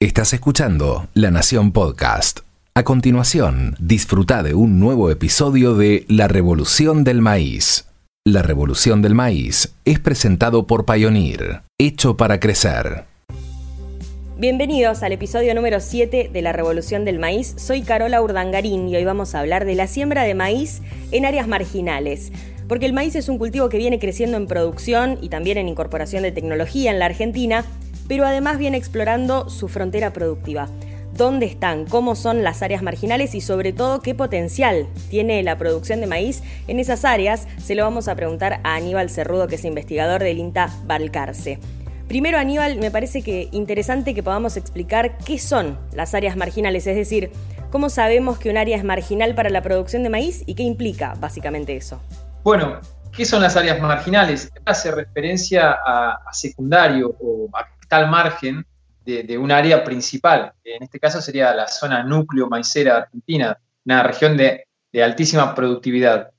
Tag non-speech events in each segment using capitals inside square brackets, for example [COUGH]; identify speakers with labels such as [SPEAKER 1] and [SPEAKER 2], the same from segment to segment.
[SPEAKER 1] Estás escuchando La Nación Podcast. A continuación, disfruta de un nuevo episodio de La Revolución del Maíz. La Revolución del Maíz es presentado por Pioneer, hecho para crecer.
[SPEAKER 2] Bienvenidos al episodio número 7 de La Revolución del Maíz. Soy Carola Urdangarín y hoy vamos a hablar de la siembra de maíz en áreas marginales. Porque el maíz es un cultivo que viene creciendo en producción y también en incorporación de tecnología en la Argentina pero además viene explorando su frontera productiva. ¿Dónde están? ¿Cómo son las áreas marginales? Y sobre todo, ¿qué potencial tiene la producción de maíz en esas áreas? Se lo vamos a preguntar a Aníbal Cerrudo, que es investigador del INTA Balcarce. Primero, Aníbal, me parece que interesante que podamos explicar qué son las áreas marginales, es decir, cómo sabemos que un área es marginal para la producción de maíz y qué implica básicamente eso.
[SPEAKER 3] Bueno, ¿qué son las áreas marginales? Hace referencia a, secundario o a tal margen de, un área principal. En este caso sería la zona núcleo maicera Argentina, una región de, altísima productividad.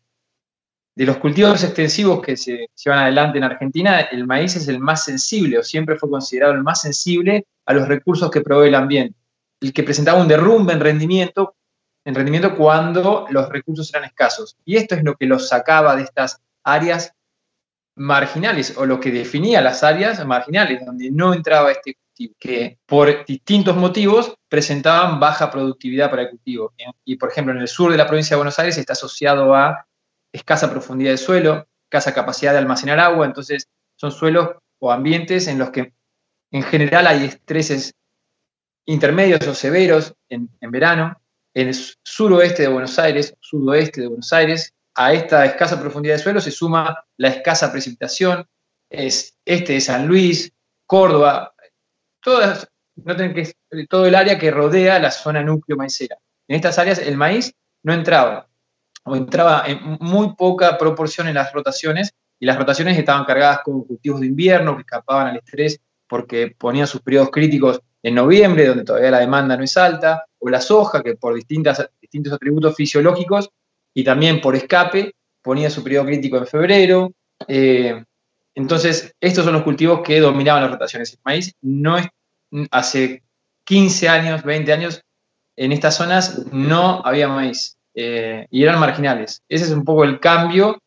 [SPEAKER 3] De los cultivos extensivos que se llevan adelante en Argentina, el maíz es el más sensible o siempre fue considerado el más sensible a los recursos que provee el ambiente, el que presentaba un derrumbe en rendimiento, en rendimiento cuando los recursos eran escasos. Y esto es lo que los sacaba de estas áreas marginales o lo que definía las áreas marginales, donde no entraba este cultivo, que por distintos motivos presentaban baja productividad para el cultivo. Y, por ejemplo, en el sur de la provincia de Buenos Aires está asociado a escasa profundidad de suelo, escasa capacidad de almacenar agua, entonces son suelos o ambientes en los que en general hay estreses intermedios o severos en, en verano. En el suroeste de Buenos Aires, sudoeste de Buenos Aires, a esta escasa profundidad de suelo se suma la escasa precipitación, es este de San Luis, Córdoba, todas, todo el área que rodea la zona núcleo maicera. En estas áreas el maíz no entraba, o entraba en muy poca proporción en las rotaciones, y las rotaciones estaban cargadas con cultivos de invierno que escapaban al estrés porque ponían sus periodos críticos en noviembre, donde todavía la demanda no es alta, o la soja, que por distintas, distintos atributos fisiológicos y también por escape ponía su periodo crítico en febrero. Eh, entonces, estos son los cultivos que dominaban las rotaciones. El maíz no es, hace 15 años, 20 años, en estas zonas no había maíz eh, y eran marginales. Ese es un poco el cambio.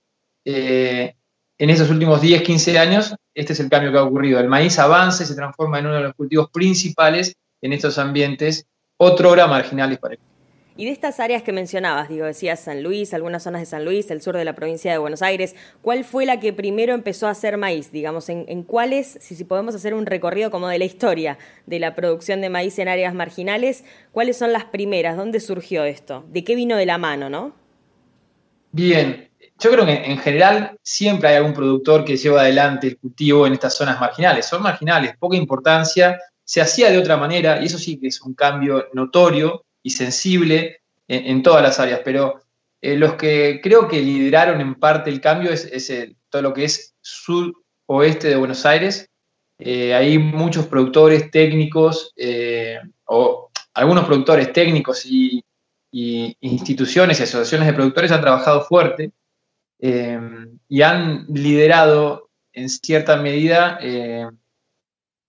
[SPEAKER 3] Eh, en estos últimos 10, 15 años, este es el cambio que ha ocurrido. El maíz avanza y se transforma en uno de los cultivos principales en estos ambientes, otro hora marginales para el
[SPEAKER 2] y de estas áreas que mencionabas, digo, decías San Luis, algunas zonas de San Luis, el sur de la provincia de Buenos Aires, ¿cuál fue la que primero empezó a hacer maíz? Digamos, ¿en, cuáles, si, si, podemos hacer un recorrido como de la historia de la producción de maíz en áreas marginales, cuáles son las primeras? ¿Dónde surgió esto? ¿De qué vino de la mano, no?
[SPEAKER 3] Bien, yo creo que en general siempre hay algún productor que lleva adelante el cultivo en estas zonas marginales. Son marginales, poca importancia, se hacía de otra manera y eso sí que es un cambio notorio y sensible en, todas las áreas, pero eh, los que creo que lideraron en parte el cambio es, todo lo que es sur-oeste de Buenos Aires. Eh, hay muchos productores técnicos eh, o algunos productores técnicos y, instituciones y asociaciones de productores han trabajado fuerte y han liderado en cierta medida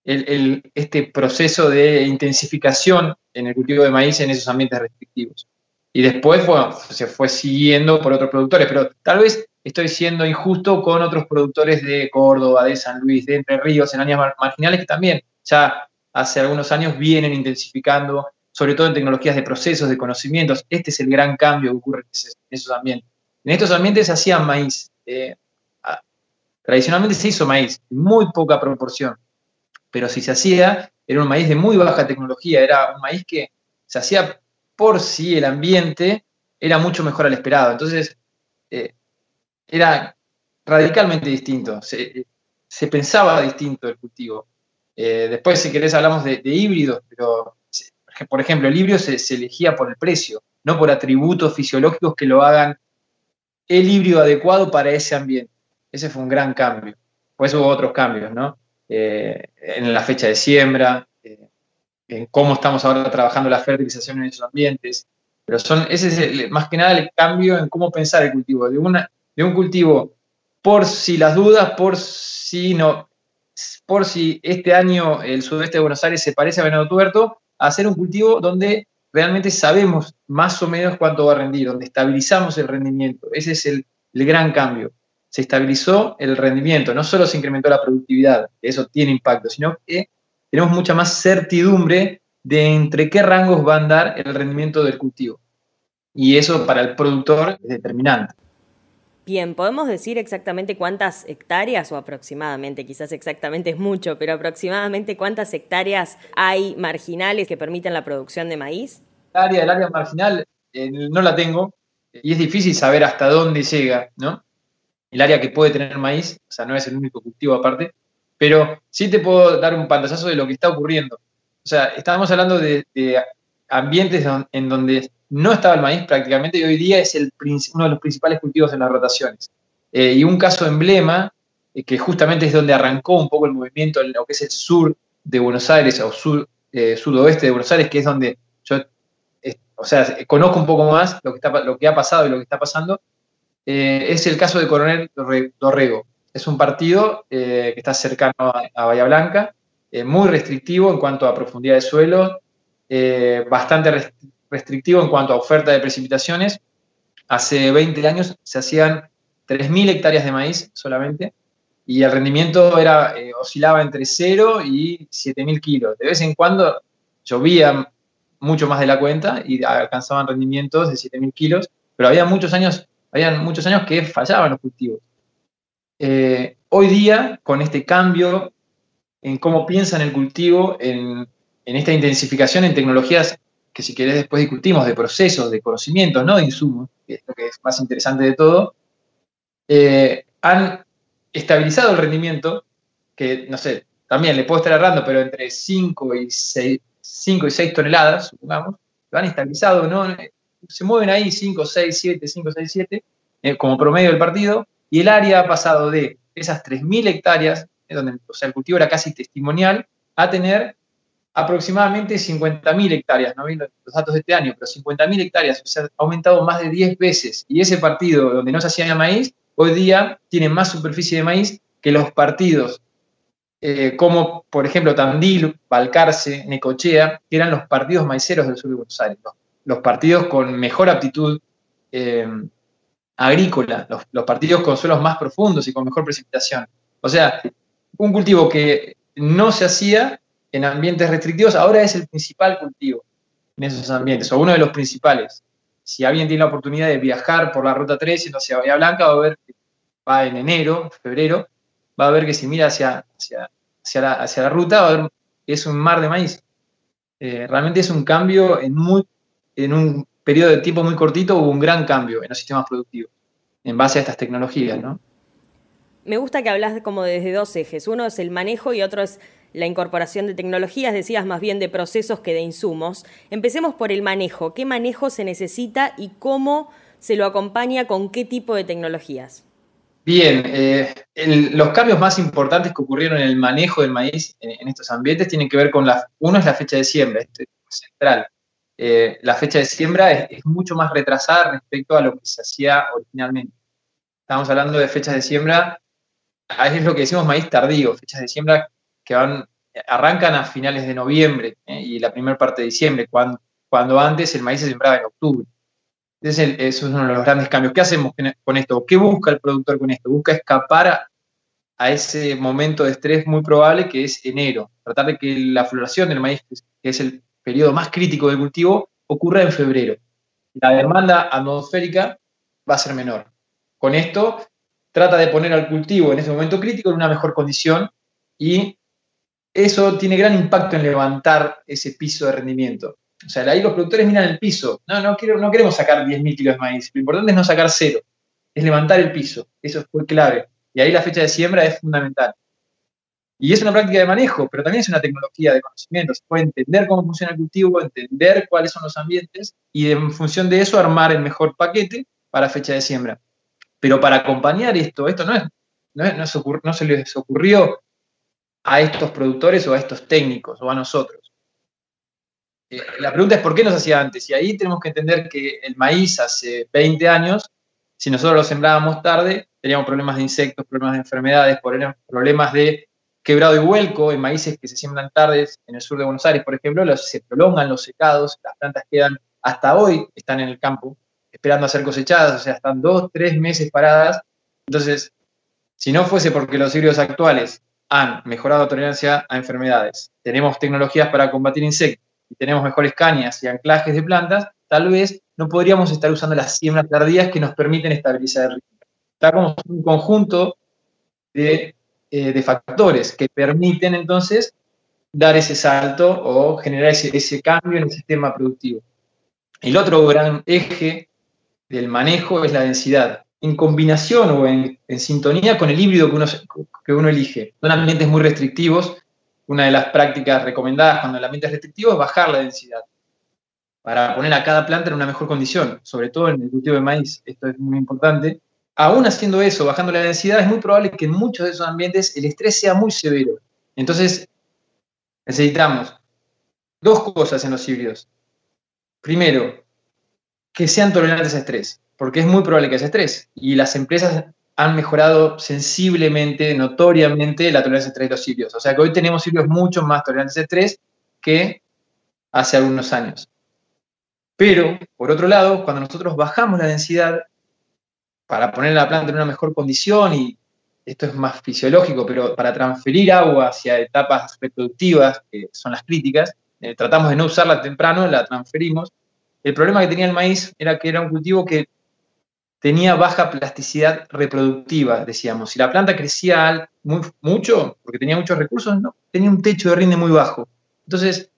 [SPEAKER 3] este proceso de intensificación en el cultivo de maíz en esos ambientes restrictivos. Y después se fue siguiendo por otros productores, pero tal vez estoy siendo injusto con otros productores de Córdoba, de San Luis, de Entre Ríos, en áreas marginales que también ya hace algunos años vienen intensificando, sobre todo en tecnologías de procesos, de conocimientos. Este es el gran cambio que ocurre en esos ambientes. En estos ambientes se hacían maíz. Eh, tradicionalmente se hizo maíz, muy poca proporción pero si se hacía, era un maíz de muy baja tecnología, era un maíz que se hacía por sí el ambiente, era mucho mejor al esperado. Entonces, eh, era radicalmente distinto, se, pensaba distinto el cultivo. Eh, después, si querés, hablamos de, híbridos, pero, por ejemplo, el híbrido se, se, elegía por el precio, no por atributos fisiológicos que lo hagan el híbrido adecuado para ese ambiente. Ese fue un gran cambio. Pues hubo otros cambios, ¿no? Eh, en la fecha de siembra, eh, en cómo estamos ahora trabajando la fertilización en esos ambientes. Pero son, ese es más que nada el cambio en cómo pensar el cultivo, de, una, de un cultivo por si las dudas, por si no, por si este año el sudeste de Buenos Aires se parece a Venado Tuerto, a hacer un cultivo donde realmente sabemos más o menos cuánto va a rendir, donde estabilizamos el rendimiento. Ese es el, gran cambio. Se estabilizó el rendimiento, no solo se incrementó la productividad, que eso tiene impacto, sino que tenemos mucha más certidumbre de entre qué rangos va a andar el rendimiento del cultivo. Y eso para el productor es determinante.
[SPEAKER 2] Bien, ¿podemos decir exactamente cuántas hectáreas, o aproximadamente, quizás exactamente es mucho, pero aproximadamente cuántas hectáreas hay marginales que permiten la producción de maíz?
[SPEAKER 3] El área, el área marginal eh, no la tengo y es difícil saber hasta dónde llega, ¿no? El área que puede tener maíz, o sea, no es el único cultivo aparte, pero sí te puedo dar un pantallazo de lo que está ocurriendo. O sea, estábamos hablando de, ambientes en donde no estaba el maíz prácticamente y hoy día es el, uno de los principales cultivos en las rotaciones. Eh, y un caso emblema, eh, que justamente es donde arrancó un poco el movimiento en lo que es el sur de Buenos Aires o sur, eh, sudoeste de Buenos Aires, que es donde yo, o sea, conozco un poco más lo que ha pasado y lo que está pasando, es el caso de Coronel Dorrego. Es un partido que está cercano a Bahía Blanca, eh, muy restrictivo en cuanto a profundidad de suelo, eh, bastante restrictivo en cuanto a oferta de precipitaciones. Hace 20 años se hacían 3.000 hectáreas de maíz solamente y el rendimiento era, eh, oscilaba entre 0 y 7.000 kilos. De vez en cuando llovía mucho más de la cuenta y alcanzaban rendimientos de 7.000 kilos, pero había muchos años, habían muchos años que fallaban los cultivos. hoy día, con este cambio en cómo piensan el cultivo, en, esta intensificación en tecnologías que si querés después discutimos, de procesos, de conocimientos, no de insumos, que es lo que es más interesante de todo, eh, han estabilizado el rendimiento, que no sé, también le puedo estar errando, pero entre 5 y 6, 5 y 6 toneladas, supongamos, lo han estabilizado, ¿no? Se mueven ahí 5, 6, 7, 5, 6, 7, como promedio del partido, y el área ha pasado de esas 3.000 hectáreas donde el cultivo era casi testimonial, a tener aproximadamente 50.000 hectáreas, no vi los datos de este año, pero 50.000 hectáreas, o sea, ha aumentado más de 10 veces. Y ese partido donde no se hacía maíz, hoy día tiene más superficie de maíz que los partidos eh, como, por ejemplo, Tandil, Balcarce, Necochea, que eran los partidos maiceros del sur de Buenos Aires, partidos con mejor aptitud eh, agrícola, los, los partidos con suelos más profundos y con mejor precipitación. O sea, un cultivo que no se hacía en ambientes restrictivos, ahora es el principal cultivo en esos ambientes, o uno de los principales. Si alguien tiene la oportunidad de viajar por la ruta 3 y hacia Bahía Blanca, va a ver que va en enero, febrero, va a ver que si mira hacia, hacia, la, ruta, va a ver que es un mar de maíz. Eh, realmente es un cambio en, muy, en un periodo de tiempo muy cortito, hubo un gran cambio en los sistemas productivos en base a estas tecnologías, ¿no?
[SPEAKER 2] Me gusta que hablas como desde dos ejes. Uno es el manejo y otro es la incorporación de tecnologías. Decías más bien de procesos que de insumos. Empecemos por el manejo. ¿Qué manejo se necesita y cómo se lo acompaña con qué tipo de tecnologías?
[SPEAKER 3] Bien, eh, los cambios más importantes que ocurrieron en el manejo del maíz en, estos ambientes tienen que ver con la, uno es la fecha de siembra, este es central. Eh, la fecha de siembra es, mucho más retrasada respecto a lo que se hacía originalmente. Estamos hablando de fechas de siembra es lo que decimos maíz tardío, fechas de siembra que van, arrancan a finales de noviembre eh, y la primera parte de diciembre, cuando, cuando antes el maíz se sembraba en octubre. Ese es, uno de los grandes cambios. ¿Qué hacemos con esto? ¿Qué busca el productor con esto? Busca escapar a, ese momento de estrés muy probable que es enero. Tratar de que la floración del maíz, que es el periodo más crítico del cultivo, ocurra en febrero. La demanda atmosférica va a ser menor. Con esto trata de poner al cultivo en ese momento crítico en una mejor condición y eso tiene gran impacto en levantar ese piso de rendimiento. O sea, ahí los productores miran el piso. No, no, no queremos sacar 10.000 kilos de maíz. Lo importante es no sacar cero, es levantar el piso. Eso fue clave. Y ahí la fecha de siembra es fundamental. Y es una práctica de manejo, pero también es una tecnología de conocimiento. Se puede entender cómo funciona el cultivo, entender cuáles son los ambientes y en función de eso armar el mejor paquete para fecha de siembra. Pero para acompañar esto, esto no, es, no, se les ocurrió a estos productores o a estos técnicos o a nosotros. Eh, la pregunta es por qué no se hacía antes. Y ahí tenemos que entender que el maíz hace 20 años, si nosotros lo sembrábamos tarde, teníamos problemas de insectos, problemas de enfermedades, problemas de quebrado y vuelco en maíces que se siembran tardes en el sur de Buenos Aires, por ejemplo, los, se prolongan los secados, las plantas quedan hasta hoy, están en el campo, esperando a ser cosechadas, o sea, están dos, tres meses paradas. Entonces, si no fuese porque los híbridos actuales han mejorado tolerancia a enfermedades, tenemos tecnologías para combatir insectos y tenemos mejores cañas y anclajes de plantas, tal vez no podríamos estar usando las siembras tardías que nos permiten estabilizar el ritmo. Está como un conjunto de eh, de factores que permiten entonces dar ese salto o generar ese, cambio en el sistema productivo. El otro gran eje del manejo es la densidad, en combinación o en, sintonía con el híbrido que uno, que uno elige. Son ambientes muy restrictivos. Una de las prácticas recomendadas cuando el ambiente es restrictivo es bajar la densidad para poner a cada planta en una mejor condición, sobre todo en el cultivo de maíz. Esto es muy importante aún haciendo eso, bajando la densidad, es muy probable que en muchos de esos ambientes el estrés sea muy severo. Entonces, necesitamos dos cosas en los híbridos. Primero, que sean tolerantes a estrés, porque es muy probable que haya estrés. Y las empresas han mejorado sensiblemente, notoriamente, la tolerancia a estrés de los híbridos. O sea que hoy tenemos híbridos mucho más tolerantes a estrés que hace algunos años. Pero, por otro lado, cuando nosotros bajamos la densidad, para poner la planta en una mejor condición y esto es más fisiológico, pero para transferir agua hacia etapas reproductivas, que son las críticas, eh, tratamos de no usarla temprano, la transferimos. El problema que tenía el maíz era que era un cultivo que tenía baja plasticidad reproductiva, decíamos. Si la planta crecía mucho, porque tenía muchos recursos, no, tenía un techo de rinde muy bajo. Entonces,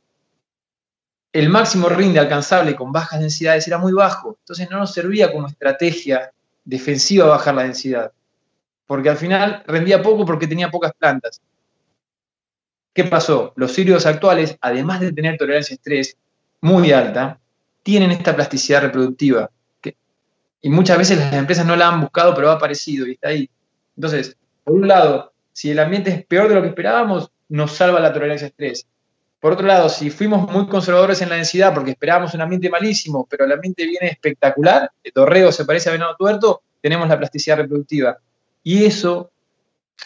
[SPEAKER 3] el máximo rinde alcanzable con bajas densidades era muy bajo. Entonces, no nos servía como estrategia defensiva bajar la densidad, porque al final rendía poco porque tenía pocas plantas. ¿Qué pasó? Los híbridos actuales, además de tener tolerancia a estrés muy alta, tienen esta plasticidad reproductiva. y muchas veces las empresas no la han buscado, pero ha aparecido y está ahí. Entonces, por un lado, si el ambiente es peor de lo que esperábamos, nos salva la tolerancia a estrés. Por otro lado, si fuimos muy conservadores en la densidad porque esperábamos un ambiente malísimo, pero el ambiente viene espectacular, el torreo se parece a venado tuerto, tenemos la plasticidad reproductiva. Y eso,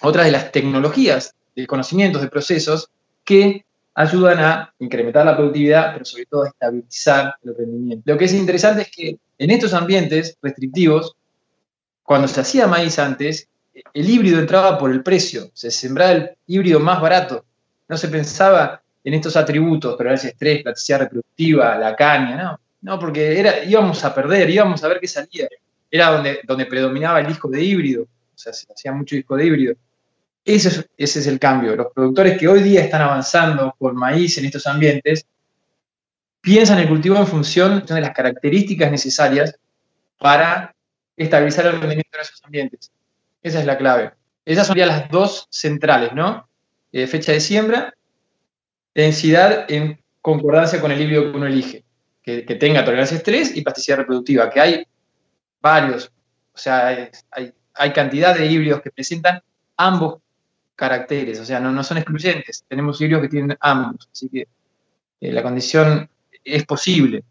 [SPEAKER 3] otra de las tecnologías de conocimientos, de procesos, que ayudan a incrementar la productividad, pero sobre todo a estabilizar el rendimiento. Lo que es interesante es que en estos ambientes restrictivos, cuando se hacía maíz antes, el híbrido entraba por el precio, se sembraba el híbrido más barato, no se pensaba en estos atributos, tolerancia estrés, plasticidad reproductiva, la caña, no, no, porque era, íbamos a perder, íbamos a ver qué salía. Era donde, donde predominaba el disco de híbrido, o sea, se hacía mucho disco de híbrido. Ese es, ese es el cambio. Los productores que hoy día están avanzando con maíz en estos ambientes piensan el cultivo en función de las características necesarias para estabilizar el rendimiento de esos ambientes. Esa es la clave. Esas son las dos centrales, ¿no? Eh, fecha de siembra densidad en concordancia con el híbrido que uno elige, que, tenga tolerancia a estrés y plasticidad reproductiva, que hay varios, o sea, hay, hay, cantidad de híbridos que presentan ambos caracteres, o sea, no, no son excluyentes, tenemos híbridos que tienen ambos, así que eh, la condición es posible.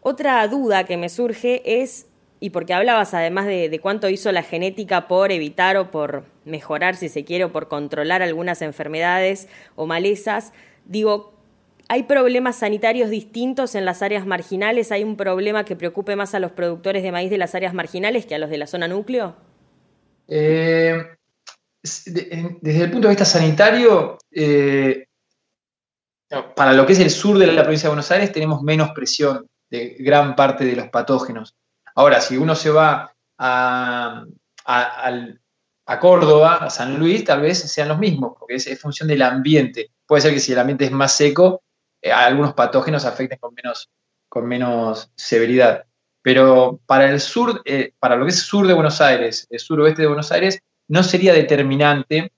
[SPEAKER 2] Otra duda que me surge es, y porque hablabas además de, de, cuánto hizo la genética por evitar o por mejorar, si se quiere, o por controlar algunas enfermedades o malezas, Digo, ¿hay problemas sanitarios distintos en las áreas marginales? ¿Hay un problema que preocupe más a los productores de maíz de las áreas marginales que a los de la zona núcleo?
[SPEAKER 3] Eh, desde el punto de vista sanitario, eh, para lo que es el sur de la provincia de Buenos Aires tenemos menos presión de gran parte de los patógenos. Ahora, si uno se va a, Córdoba, a San Luis, tal vez sean los mismos, porque es, es función del ambiente puede ser que si el ambiente es más seco, eh, algunos patógenos afecten con menos, con menos severidad. Pero para el sur, eh, para lo que es sur de Buenos Aires, el suroeste de Buenos Aires, no sería determinante,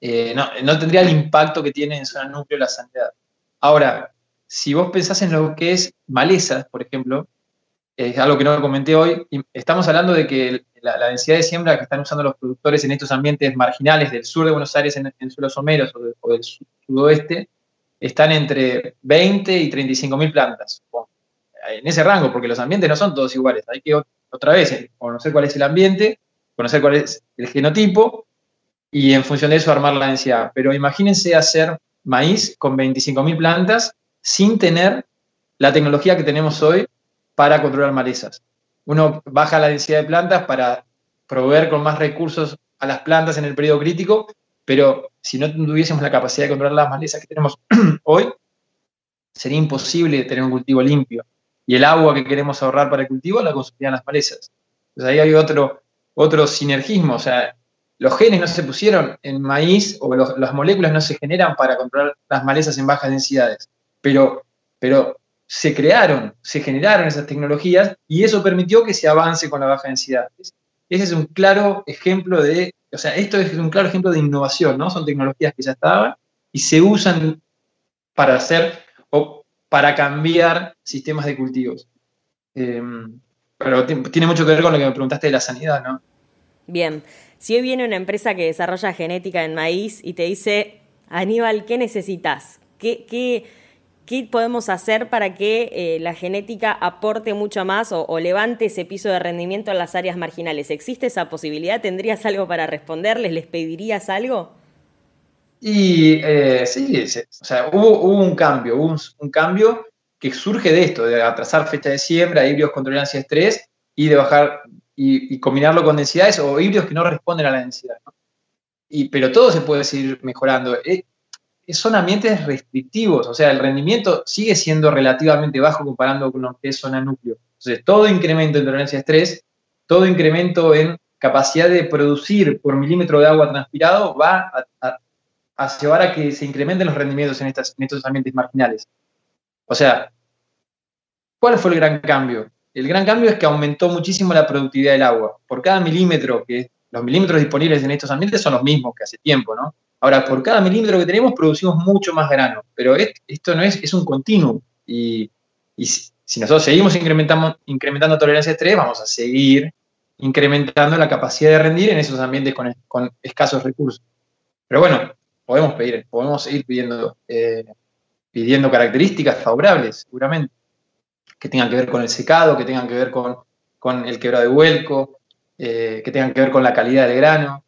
[SPEAKER 3] eh, no, tendría el impacto que tiene en zona núcleo la sanidad. Ahora, si vos pensás en lo que es malezas, por ejemplo, es algo que no comenté hoy, estamos hablando de que la, densidad de siembra que están usando los productores en estos ambientes marginales del sur de Buenos Aires, en, suelos someros o, del sudoeste, están entre 20 y 35 mil plantas. en ese rango, porque los ambientes no son todos iguales. Hay que otra vez eh, conocer cuál es el ambiente, conocer cuál es el genotipo y en función de eso armar la densidad. Pero imagínense hacer maíz con 25.000 plantas sin tener la tecnología que tenemos hoy para controlar malezas. Uno baja la densidad de plantas para proveer con más recursos a las plantas en el periodo crítico, pero si no tuviésemos la capacidad de controlar las malezas que tenemos [CLEARS THROAT] hoy, sería imposible tener un cultivo limpio. Y el agua que queremos ahorrar para el cultivo la consumirían las malezas. Entonces ahí hay otro, otro sinergismo. O sea, los genes no se pusieron en maíz o las moléculas no se generan para controlar las malezas en bajas densidades. Pero, pero se crearon, se generaron esas tecnologías y eso permitió que se avance con la baja densidad. Ese es un claro ejemplo de, o sea, esto es un claro ejemplo de innovación, ¿no? Son tecnologías que ya estaban y se usan para hacer o para cambiar sistemas de cultivos. Em, pero tiene mucho que ver con lo que me preguntaste de la sanidad, ¿no?
[SPEAKER 2] Bien, si hoy viene una empresa que desarrolla genética en maíz y te dice, Aníbal, ¿qué necesitas? ¿Qué, qué, qué podemos hacer para que eh, la genética aporte mucho más o, levante ese piso de rendimiento en las áreas marginales? ¿Existe esa posibilidad? ¿Tendrías algo para responderles? ¿Les pedirías algo?
[SPEAKER 3] Y eh, sí, o sea, hubo, un cambio, hubo un, cambio que surge de esto, de atrasar fecha de siembra, híbridos con tolerancia de estrés y de bajar y, combinarlo con densidades o híbridos que no responden a la densidad. Y, pero todo se puede seguir mejorando. Eh, son ambientes restrictivos, o sea, el rendimiento sigue siendo relativamente bajo comparando con lo que es zona núcleo. Entonces, todo incremento en tolerancia a estrés, todo incremento en capacidad de producir por milímetro de agua transpirado va a, llevar a que se incrementen los rendimientos en, en estos ambientes marginales. O sea, ¿cuál fue el gran cambio? El gran cambio es que aumentó muchísimo la productividad del agua. Por cada milímetro, que los milímetros disponibles en estos ambientes son los mismos que hace tiempo, ¿no? Ahora, por cada milímetro que tenemos producimos mucho más grano, pero esto no es, es un continuo. Y, si nosotros seguimos incrementando, incrementando tolerancia a estrés, vamos a seguir incrementando la capacidad de rendir en esos ambientes con, escasos recursos. Pero bueno, podemos pedir, podemos seguir pidiendo, eh, pidiendo características favorables, seguramente, que tengan que ver con el secado, que tengan que ver con, el quebrado de vuelco, eh, que tengan que ver con la calidad del grano,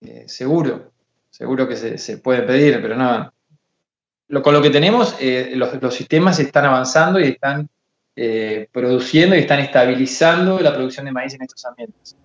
[SPEAKER 3] eh, seguro seguro que se, puede pedir, pero no. con lo que tenemos, eh, los, sistemas están avanzando y están eh, produciendo y están estabilizando la producción de maíz en estos ambientes.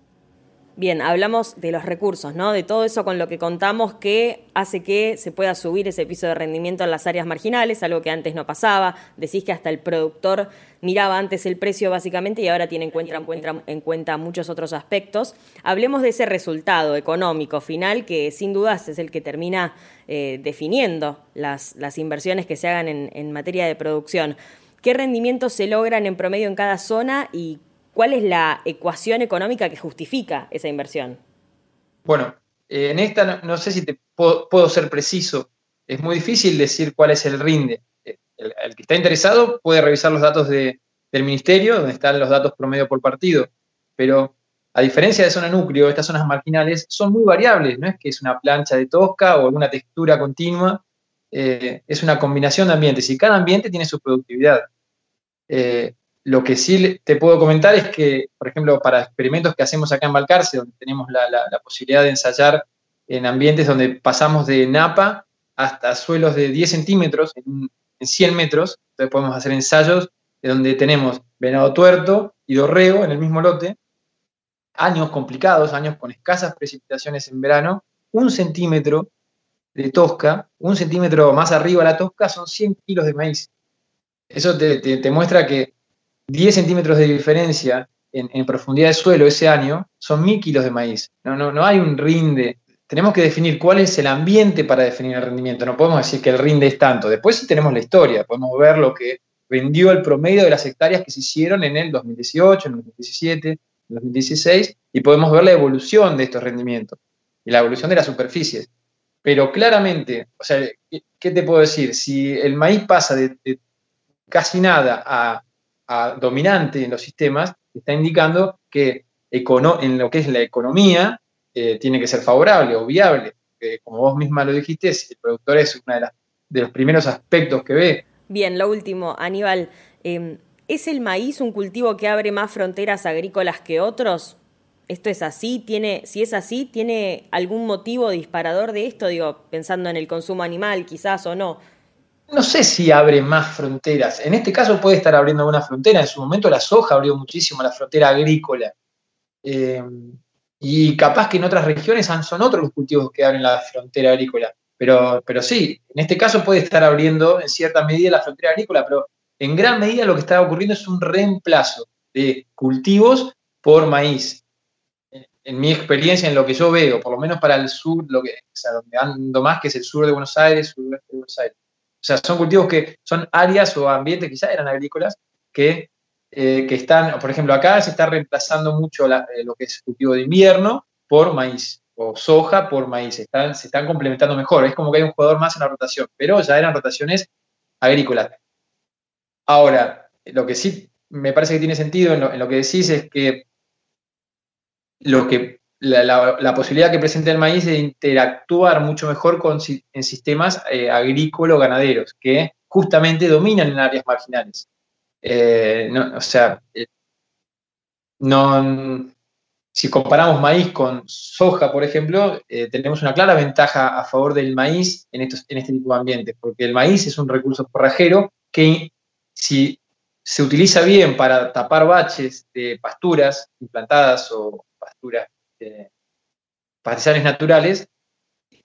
[SPEAKER 2] Bien, hablamos de los recursos, ¿no? De todo eso con lo que contamos que hace que se pueda subir ese piso de rendimiento en las áreas marginales, algo que antes no pasaba. Decís que hasta el productor miraba antes el precio básicamente y ahora tiene en cuenta, en cuenta muchos otros aspectos. Hablemos de ese resultado económico final que sin dudas es el que termina eh, definiendo las, las, inversiones que se hagan en, en materia de producción. ¿Qué rendimientos se logran en promedio en cada zona y ¿Cuál es la ecuación económica que justifica esa inversión?
[SPEAKER 3] Bueno, eh, en esta no, sé si te puedo, ser preciso. Es muy difícil decir cuál es el rinde. Eh, el, que está interesado puede revisar los datos del ministerio, donde están los datos promedio por partido. Pero a diferencia de zona núcleo, estas zonas marginales son muy variables. No es que es una plancha de tosca o alguna textura continua. Eh, es una combinación de ambientes y cada ambiente tiene su productividad. Lo que sí te puedo comentar es que, por ejemplo, para experimentos que hacemos acá en Balcarce, donde tenemos la, posibilidad de ensayar en ambientes donde pasamos de napa hasta suelos de 10 centímetros en, 100 metros, entonces podemos hacer ensayos de donde tenemos venado tuerto y dorrego en el mismo lote, años complicados, años con escasas precipitaciones en verano, un centímetro de tosca, un centímetro más arriba de la tosca son 100 kilos de maíz. Eso te muestra que 10 centímetros de diferencia en, profundidad de suelo ese año son mil kilos de maíz. No, no, no hay un rinde. Tenemos que definir cuál es el ambiente para definir el rendimiento. No podemos decir que el rinde es tanto. Después sí tenemos la historia. Podemos ver lo que rindió el promedio de las hectáreas que se hicieron en el 2018, en el 2017, en el 2016, y podemos ver la evolución de estos rendimientos y la evolución de las superficies. Pero claramente, o sea, ¿qué te puedo decir? Si el maíz pasa de casi nada a dominante en los sistemas, está indicando que en lo que es la economía eh, tiene que ser favorable o viable. como vos misma lo dijiste, el productor es uno de, los primeros aspectos que ve.
[SPEAKER 2] Bien, lo último, Aníbal, em, ¿es el maíz un cultivo que abre más fronteras agrícolas que otros? ¿Esto es así? ¿Tiene, si es así, ¿tiene algún motivo disparador de esto? Digo, pensando en el consumo animal, quizás o no.
[SPEAKER 3] No sé si abre más fronteras. En este caso puede estar abriendo alguna frontera. En su momento la soja abrió muchísimo la frontera agrícola. Eh, y capaz que en otras regiones son otros los cultivos que abren la frontera agrícola. Pero, pero sí, en este caso puede estar abriendo en cierta medida la frontera agrícola, pero en gran medida lo que está ocurriendo es un reemplazo de cultivos por maíz en mi experiencia, en lo que yo veo, por lo menos para el sur, lo que, o sea, donde ando más, que es el sur de Buenos Aires, suroeste de Buenos Aires. O sea, son cultivos que son áreas o ambientes, quizás eran agrícolas, que, eh, que están, por ejemplo, acá se está reemplazando mucho eh, lo que es cultivo de invierno por maíz, o soja por maíz, están, se están complementando mejor, es como que hay un jugador más en la rotación, pero ya eran rotaciones agrícolas. Ahora, lo que sí me parece que tiene sentido en lo que decís es que lo que la, posibilidad que presenta el maíz de interactuar mucho mejor con, en sistemas eh, agrícola-ganaderos, que justamente dominan en áreas marginales. Eh, o sea, eh, no, si comparamos maíz con soja, por ejemplo, tenemos una clara ventaja a favor del maíz en, estos, en este tipo de ambientes, porque el maíz es un recurso forrajero que si se utiliza bien para tapar baches de pasturas implantadas o pasturas, eh, pastizales naturales,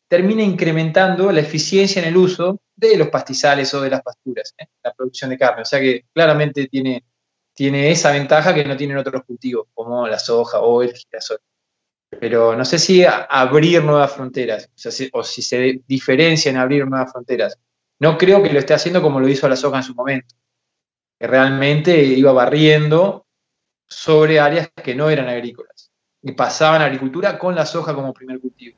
[SPEAKER 3] termina incrementando la eficiencia en el uso de los pastizales o de las pasturas, ¿eh? la producción de carne. O sea que claramente tiene, tiene esa ventaja que no tienen otros cultivos, como la soja o el girasol. Pero no sé si abrir nuevas fronteras, o, si, se diferencia en abrir nuevas fronteras. No creo que lo esté haciendo como lo hizo la soja en su momento, que realmente iba barriendo sobre áreas que no eran agrícolas y pasaban a agricultura con la soja como primer cultivo.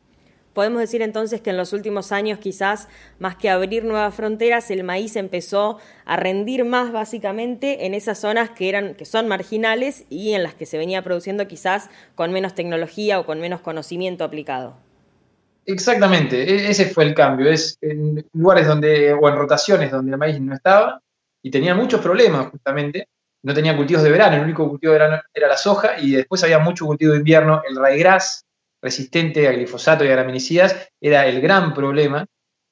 [SPEAKER 2] Podemos decir entonces que en los últimos años quizás más que abrir nuevas fronteras, el maíz empezó a rendir más básicamente en esas zonas que eran que son marginales y en las que se venía produciendo quizás con menos tecnología o con menos conocimiento aplicado.
[SPEAKER 3] Exactamente, e-, ese fue el cambio. Es en lugares donde o en rotaciones donde el maíz no estaba y tenía muchos problemas justamente no tenía cultivos de verano, el único cultivo de verano era la soja y después había mucho cultivo de invierno. El raigras, resistente a glifosato y a graminicidas, era el gran problema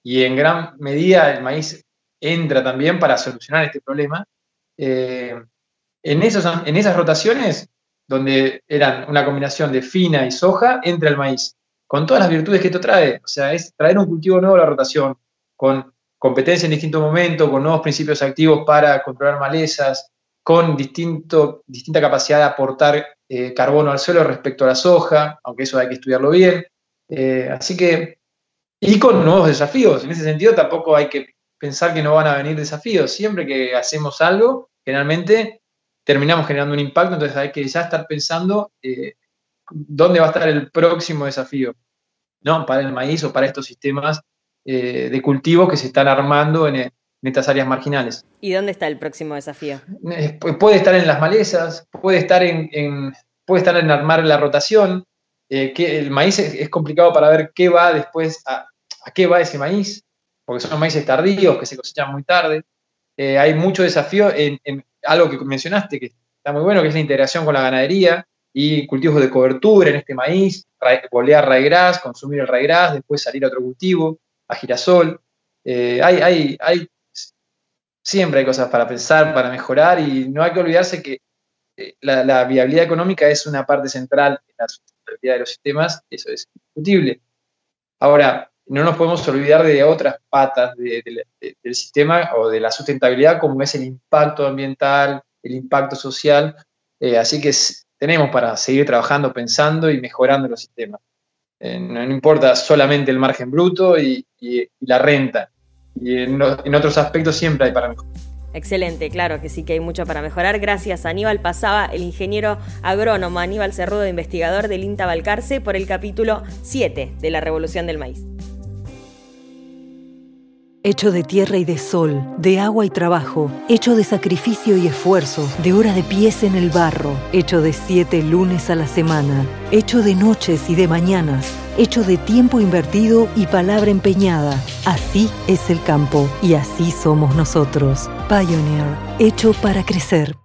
[SPEAKER 3] y en gran medida el maíz entra también para solucionar este problema. Eh, en, esos, en esas rotaciones, donde eran una combinación de fina y soja, entra el maíz, con todas las virtudes que esto trae. O sea, es traer un cultivo nuevo a la rotación, con competencia en distintos momentos, con nuevos principios activos para controlar malezas, con distinto, distinta capacidad de aportar eh, carbono al suelo respecto a la soja, aunque eso hay que estudiarlo bien. Eh, así que, y con nuevos desafíos. En ese sentido, tampoco hay que pensar que no van a venir desafíos. Siempre que hacemos algo, generalmente terminamos generando un impacto, entonces hay que ya estar pensando eh, dónde va a estar el próximo desafío, ¿no? Para el maíz o para estos sistemas de cultivo que se están armando en en estas áreas marginales.
[SPEAKER 2] ¿Y dónde está el próximo desafío?
[SPEAKER 3] Eh, puede estar en las malezas, puede estar en, puede estar en armar la rotación, eh, que el maíz es, complicado para ver qué va después, a, qué va ese maíz, porque son maíces tardíos que se cosechan muy tarde. Eh, hay mucho desafío en, algo que mencionaste, que está muy bueno, que es la integración con la ganadería y cultivos de cobertura en este maíz, bolear raigras, consumir el raigras, después salir a otro cultivo, a girasol. hay, hay, hay siempre hay cosas para pensar, para mejorar y no hay que olvidarse que eh, la, viabilidad económica es una parte central en la sustentabilidad de los sistemas, eso es indiscutible. Ahora, no nos podemos olvidar de otras patas del sistema o de la sustentabilidad, como es el impacto ambiental, el impacto social. Eh, así que tenemos para seguir trabajando, pensando y mejorando los sistemas. Eh, no, importa solamente el margen bruto y la renta, y en, otros aspectos siempre hay para mejorar.
[SPEAKER 2] Excelente, claro que sí que hay mucho para mejorar. Gracias Aníbal. Pasaba el ingeniero agrónomo Aníbal Cerrudo, investigador del INTA Balcarce, por el capítulo 7 de la Revolución del Maíz
[SPEAKER 4] hecho de tierra y de sol, de agua y trabajo, hecho de sacrificio y esfuerzo, de hora de pies en el barro, hecho de siete lunes a la semana, hecho de noches y de mañanas, hecho de tiempo invertido y palabra empeñada. Así es el campo y así somos nosotros. Pioneer, hecho para crecer.